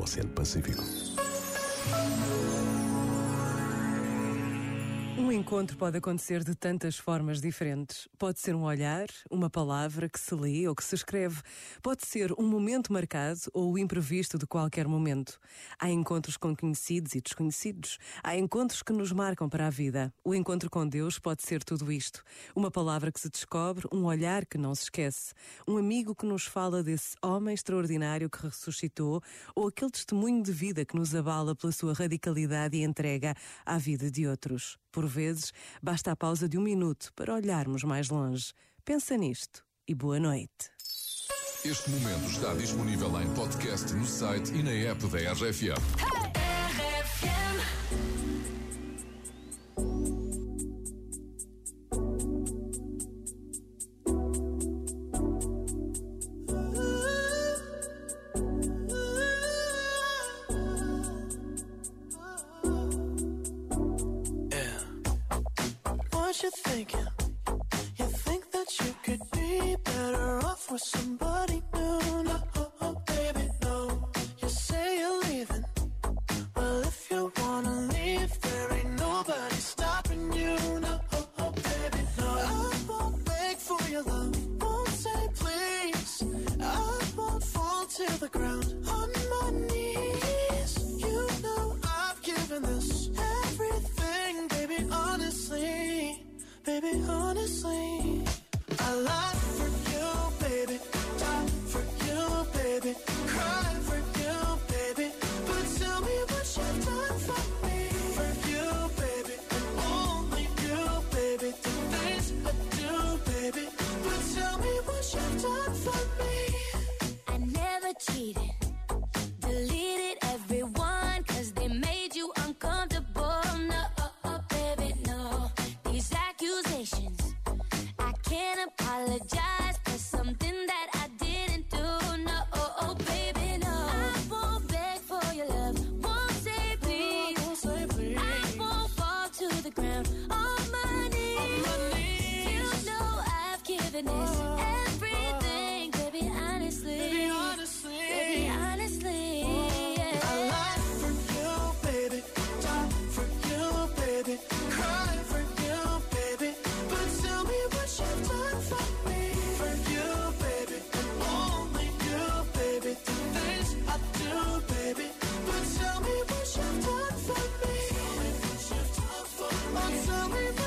rumbo hacia el Pacífico. Um encontro pode acontecer de tantas formas diferentes. Pode ser um olhar, uma palavra que se lê ou que se escreve. Pode ser um momento marcado ou o imprevisto de qualquer momento. Há encontros com conhecidos e desconhecidos. Há encontros que nos marcam para a vida. O encontro com Deus pode ser tudo isto. Uma palavra que se descobre, um olhar que não se esquece. Um amigo que nos fala desse homem extraordinário que ressuscitou ou aquele testemunho de vida que nos abala pela sua radicalidade e entrega à vida de outros. Por vezes, basta a pausa de um minuto para olharmos mais longe. Pensa nisto e boa noite. Este momento está disponível em podcast no site e na app da. you thinking? You think that you could be better off with somebody new? No, oh, oh, baby, no. You say you're leaving. Well, if you wanna leave, there ain't nobody stopping you. No, oh, oh, baby, no. I won't beg for your love. Won't say please. I won't fall to the ground.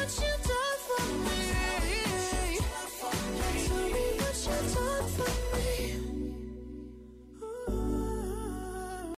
Don't you